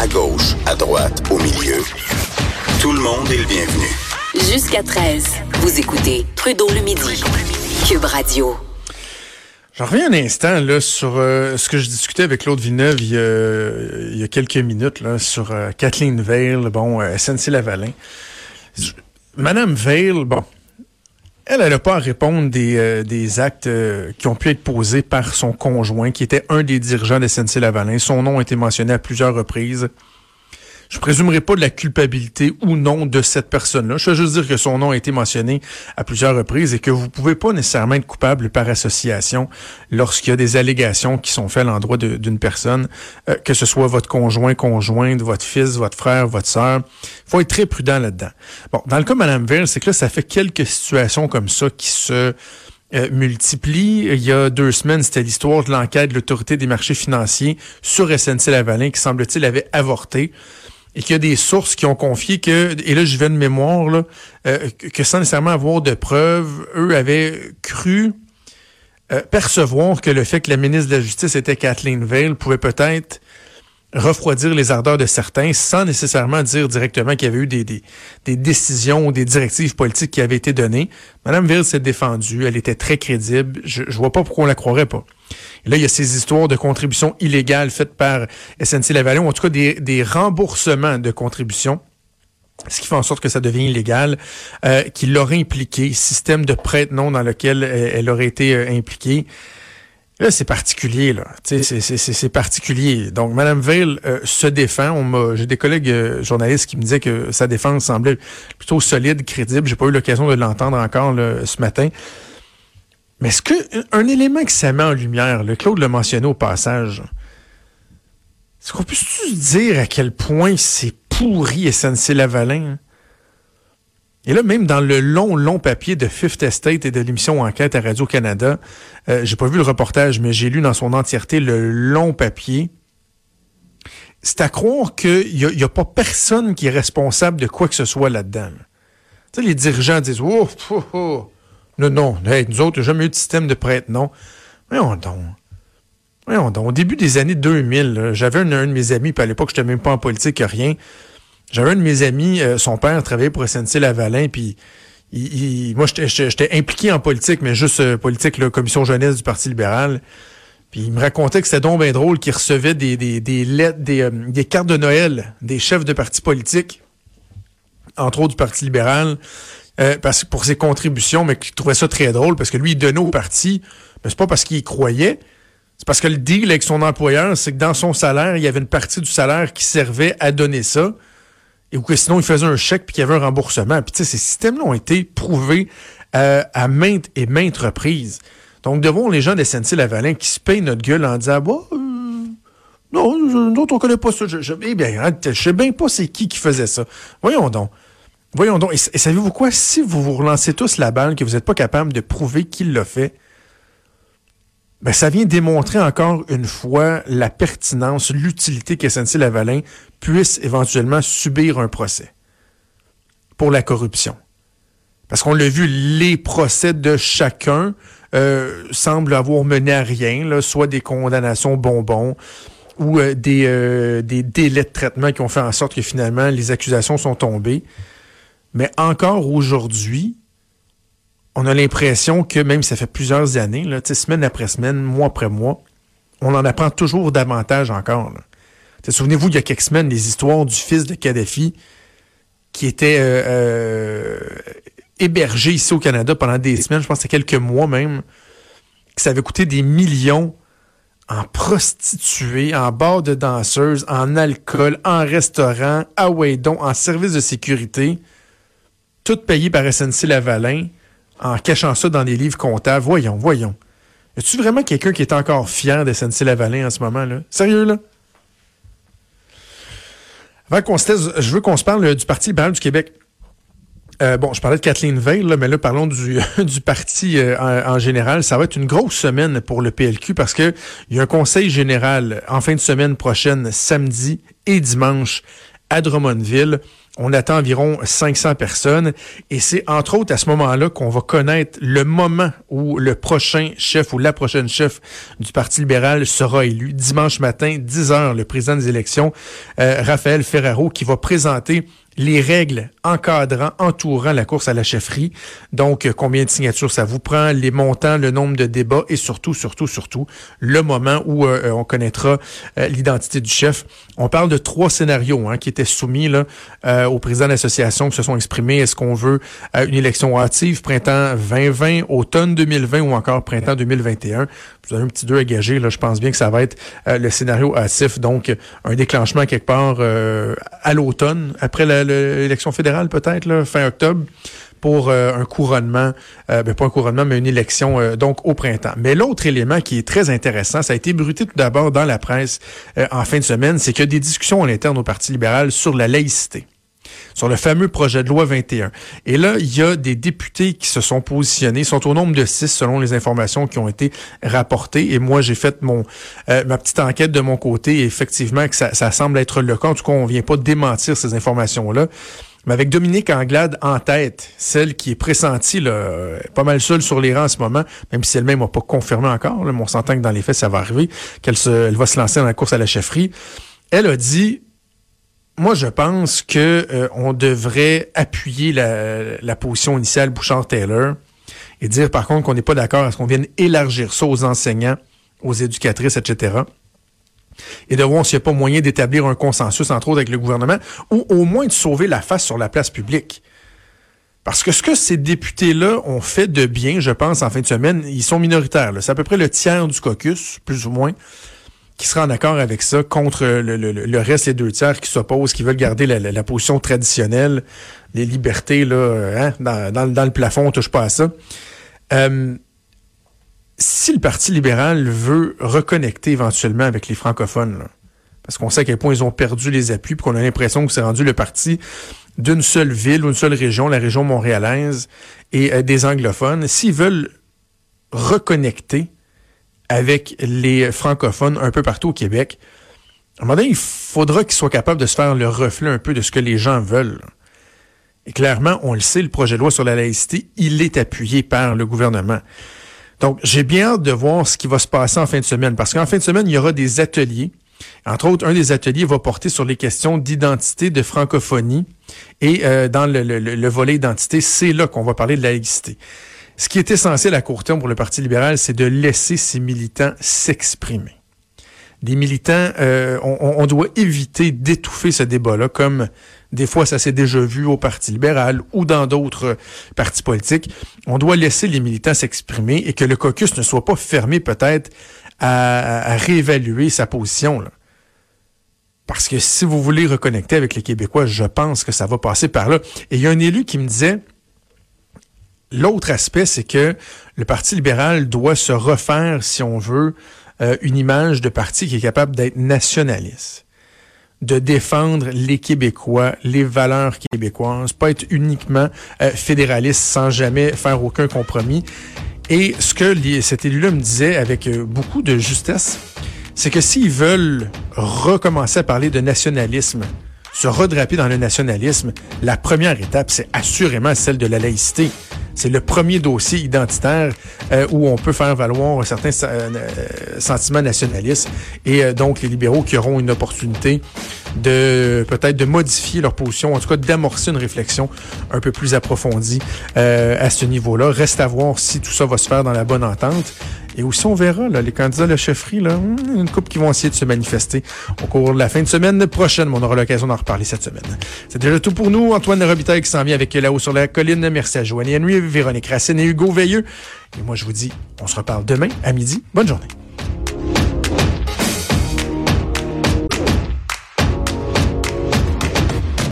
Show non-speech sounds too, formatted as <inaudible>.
À gauche, à droite, au milieu. Tout le monde est le bienvenu. Jusqu'à 13, vous écoutez Trudeau le midi. Cube Radio. J'en reviens un instant là, sur euh, ce que je discutais avec Claude Villeneuve il y a, il y a quelques minutes là, sur euh, Kathleen Veil, bon, euh, SNC-Lavalin. Madame Veil, bon, elle, n'a pas à répondre des, euh, des actes euh, qui ont pu être posés par son conjoint, qui était un des dirigeants de SNC-Lavalin. Son nom a été mentionné à plusieurs reprises. Je présumerai pas de la culpabilité ou non de cette personne-là. Je veux juste dire que son nom a été mentionné à plusieurs reprises et que vous pouvez pas nécessairement être coupable par association lorsqu'il y a des allégations qui sont faites à l'endroit d'une personne, euh, que ce soit votre conjoint, conjointe, votre fils, votre frère, votre sœur. Il faut être très prudent là-dedans. Bon, dans le cas de Mme Veil, c'est que là, ça fait quelques situations comme ça qui se euh, multiplient. Il y a deux semaines, c'était l'histoire de l'enquête de l'autorité des marchés financiers sur SNC-Lavalin qui, semble-t-il, avait avorté et qu'il y a des sources qui ont confié que, et là je vais de mémoire, là, euh, que sans nécessairement avoir de preuves, eux avaient cru euh, percevoir que le fait que la ministre de la Justice était Kathleen Veil pouvait peut-être refroidir les ardeurs de certains sans nécessairement dire directement qu'il y avait eu des, des, des, décisions ou des directives politiques qui avaient été données. Madame Veil s'est défendue, elle était très crédible, je, je vois pas pourquoi on la croirait pas. Et là, il y a ces histoires de contributions illégales faites par SNC-Lavalin, ou en tout cas des, remboursements de contributions ce qui fait en sorte que ça devient illégal, euh, qui l'aurait impliqué, système de prête-nom dans lequel elle, elle aurait été euh, impliquée. Là, c'est particulier, là. C'est particulier. Donc, Mme Veil euh, se défend. J'ai des collègues euh, journalistes qui me disaient que sa défense semblait plutôt solide, crédible. J'ai pas eu l'occasion de l'entendre encore là, ce matin. Mais est-ce que un élément qui ça met en lumière, le Claude l'a mentionné au passage, est-ce qu'on peut se dire à quel point c'est pourri SNC Lavalin? Hein? Et là, même dans le long, long papier de Fifth Estate et de l'émission Enquête à Radio-Canada, euh, j'ai pas vu le reportage, mais j'ai lu dans son entièreté le long papier. C'est à croire qu'il n'y a, a, pas personne qui est responsable de quoi que ce soit là-dedans. Tu sais, les dirigeants disent Oh, oh, oh. Non, non, nous autres, jamais eu de système de prête, non. Voyons donc. Voyons donc. Au début des années 2000, j'avais un, un, de mes amis, puis à l'époque, je n'étais même pas en politique, rien. J'avais un de mes amis, euh, son père travaillait pour SNC-Lavalin, puis il, il, moi, j'étais impliqué en politique, mais juste euh, politique, la commission jeunesse du Parti libéral. Puis il me racontait que c'était donc bien drôle qu'il recevait des, lettres, des, euh, des cartes de Noël des chefs de partis politiques, entre autres du Parti libéral, euh, parce, pour ses contributions, mais qu'il trouvait ça très drôle parce que lui, il donnait au parti, mais c'est pas parce qu'il y croyait, c'est parce que le deal avec son employeur, c'est que dans son salaire, il y avait une partie du salaire qui servait à donner ça, et ou que sinon il faisait un chèque puis qu'il y avait un remboursement. Puis tu sais, ces systèmes-là ont été prouvés euh, à maintes et maintes reprises. Donc devant les gens de SNC-Lavalin qui se payent notre gueule en disant, bah, euh, non, nous autres, on connaît pas ça. Je, eh bien, je sais bien pas c'est qui qui faisait ça. Voyons donc. Voyons donc, et, et savez-vous quoi? Si vous vous relancez tous la balle, que vous n'êtes pas capable de prouver qui l'a fait, ben, ça vient démontrer encore une fois la pertinence, l'utilité que SNC-Lavalin puisse éventuellement subir un procès pour la corruption. Parce qu'on l'a vu, les procès de chacun euh, semblent avoir mené à rien, là, soit des condamnations bonbons ou euh, des, euh, des délais de traitement qui ont fait en sorte que finalement les accusations sont tombées. Mais encore aujourd'hui, on a l'impression que même ça fait plusieurs années, semaine après semaine, mois après mois, on en apprend toujours davantage encore. Souvenez-vous, il y a quelques semaines, les histoires du fils de Kadhafi qui était euh, euh, hébergé ici au Canada pendant des semaines, je pense que quelques mois même, que ça avait coûté des millions en prostituées, en bars de danseuses, en alcool, en restaurant, à Waydon, en service de sécurité, tout payé par SNC Lavalin, en cachant ça dans les livres comptables. Voyons, voyons. Y a-tu vraiment quelqu'un qui est encore fier de SNC Lavalin en ce moment, là? Sérieux, là? Avant qu'on se je veux qu'on se parle euh, du Parti libéral du Québec. Euh, bon, je parlais de Kathleen Veil, mais là, parlons du, <laughs> du parti euh, en, en, général. Ça va être une grosse semaine pour le PLQ parce que il y a un conseil général en fin de semaine prochaine, samedi et dimanche, à Drummondville. On attend environ 500 personnes et c'est entre autres à ce moment-là qu'on va connaître le moment où le prochain chef ou la prochaine chef du Parti libéral sera élu. Dimanche matin, 10 heures, le président des élections, euh, Raphaël Ferraro, qui va présenter les règles encadrant, entourant la course à la chefferie. Donc, euh, combien de signatures ça vous prend, les montants, le nombre de débats et surtout, surtout, surtout, le moment où euh, euh, on connaîtra l'identité du chef. On parle de trois scénarios hein, qui étaient soumis là, au président de l'association qui se sont exprimés. Est-ce qu'on veut une élection hâtive, printemps 2020, automne 2020 ou encore printemps 2021? Vous avez un petit deux à gager. Là, je pense bien que ça va être le scénario hâtif. Donc, un déclenchement quelque part à l'automne, après l'élection fédérale peut-être, fin octobre, pour euh, un couronnement, euh, ben, pas un couronnement, mais une élection euh, donc au printemps. Mais l'autre élément qui est très intéressant, ça a été bruté tout d'abord dans la presse en fin de semaine, c'est qu'il y a des discussions en interne au Parti libéral sur la laïcité sur le fameux projet de loi 21. Et là, il y a des députés qui se sont positionnés, sont au nombre de six selon les informations qui ont été rapportées. Et moi, j'ai fait mon euh, ma petite enquête de mon côté. Effectivement, que ça, semble être le cas. En tout cas, on vient pas démentir ces informations-là. Mais avec Dominique Anglade en tête, celle qui est pressentie, là, pas mal seule sur les rangs en ce moment, même si elle-même n'a pas confirmé encore, là, mais on s'entend que dans les faits, ça va arriver, qu'elle elle va se lancer dans la course à la chefferie. Elle a dit, moi, je pense que euh, on devrait appuyer la, la position initiale Bouchard-Taylor et dire par contre qu'on n'est pas d'accord à ce qu'on vienne élargir ça aux enseignants, aux éducatrices, etc. Et de voir s'il n'y a pas moyen d'établir un consensus, entre autres, avec le gouvernement, ou au moins de sauver la face sur la place publique. Parce que ce que ces députés-là ont fait de bien, je pense, en fin de semaine, ils sont minoritaires. C'est à peu près le tiers du caucus, plus ou moins qui sera en accord avec ça contre le, reste, les deux tiers qui s'opposent, qui veulent garder la, position traditionnelle, les libertés là, hein, dans, dans, dans, le plafond, on touche pas à ça. Euh, si le Parti libéral veut reconnecter éventuellement avec les francophones, parce qu'on sait à quel point ils ont perdu les appuis, puis qu'on a l'impression que c'est rendu le parti d'une seule ville ou une seule région, la région montréalaise, et euh, des anglophones, s'ils veulent reconnecter avec les francophones un peu partout au Québec, à un moment donné, il faudra qu'ils soient capables de se faire le reflet un peu de ce que les gens veulent. Et clairement, on le sait, le projet de loi sur la laïcité, il est appuyé par le gouvernement. Donc, j'ai bien hâte de voir ce qui va se passer en fin de semaine, parce qu'en fin de semaine, il y aura des ateliers. Entre autres, un des ateliers va porter sur les questions d'identité, de francophonie. Et euh, dans le, le volet identité, c'est là qu'on va parler de laïcité. Ce qui est essentiel à court terme pour le Parti libéral, c'est de laisser ses militants s'exprimer. Les militants, euh, on, doit éviter d'étouffer ce débat-là, comme des fois ça s'est déjà vu au Parti libéral ou dans d'autres partis politiques. On doit laisser les militants s'exprimer et que le caucus ne soit pas fermé peut-être à, réévaluer sa position. Parce que si vous voulez reconnecter avec les Québécois, je pense que ça va passer par là. Et il y a un élu qui me disait, L'autre aspect, c'est que le Parti libéral doit se refaire, si on veut, euh, une image de parti qui est capable d'être nationaliste, de défendre les Québécois, les valeurs québécoises, pas être uniquement euh, fédéraliste sans jamais faire aucun compromis. Et ce que cet élu-là me disait avec euh, beaucoup de justesse, c'est que s'ils veulent recommencer à parler de nationalisme, se redraper dans le nationalisme, la première étape, c'est assurément celle de la laïcité. C'est le premier dossier identitaire euh, où on peut faire valoir un certain euh, sentiment nationaliste et euh, donc les libéraux qui auront une opportunité de peut-être de modifier leur position, en tout cas d'amorcer une réflexion un peu plus approfondie à ce niveau-là. Reste à voir si tout ça va se faire dans la bonne entente. Et aussi, on verra, là, les candidats de la chefferie, hmm, une couple qui vont essayer de se manifester au cours de la fin de semaine prochaine. on aura l'occasion d'en reparler cette semaine. C'est déjà tout pour nous. Antoine Robitaille qui s'en vient avec là-haut sur la colline. Merci à Joanie Henry, Véronique Racine et Hugo Veilleux. Et moi, je vous dis, on se reparle demain à midi. Bonne journée.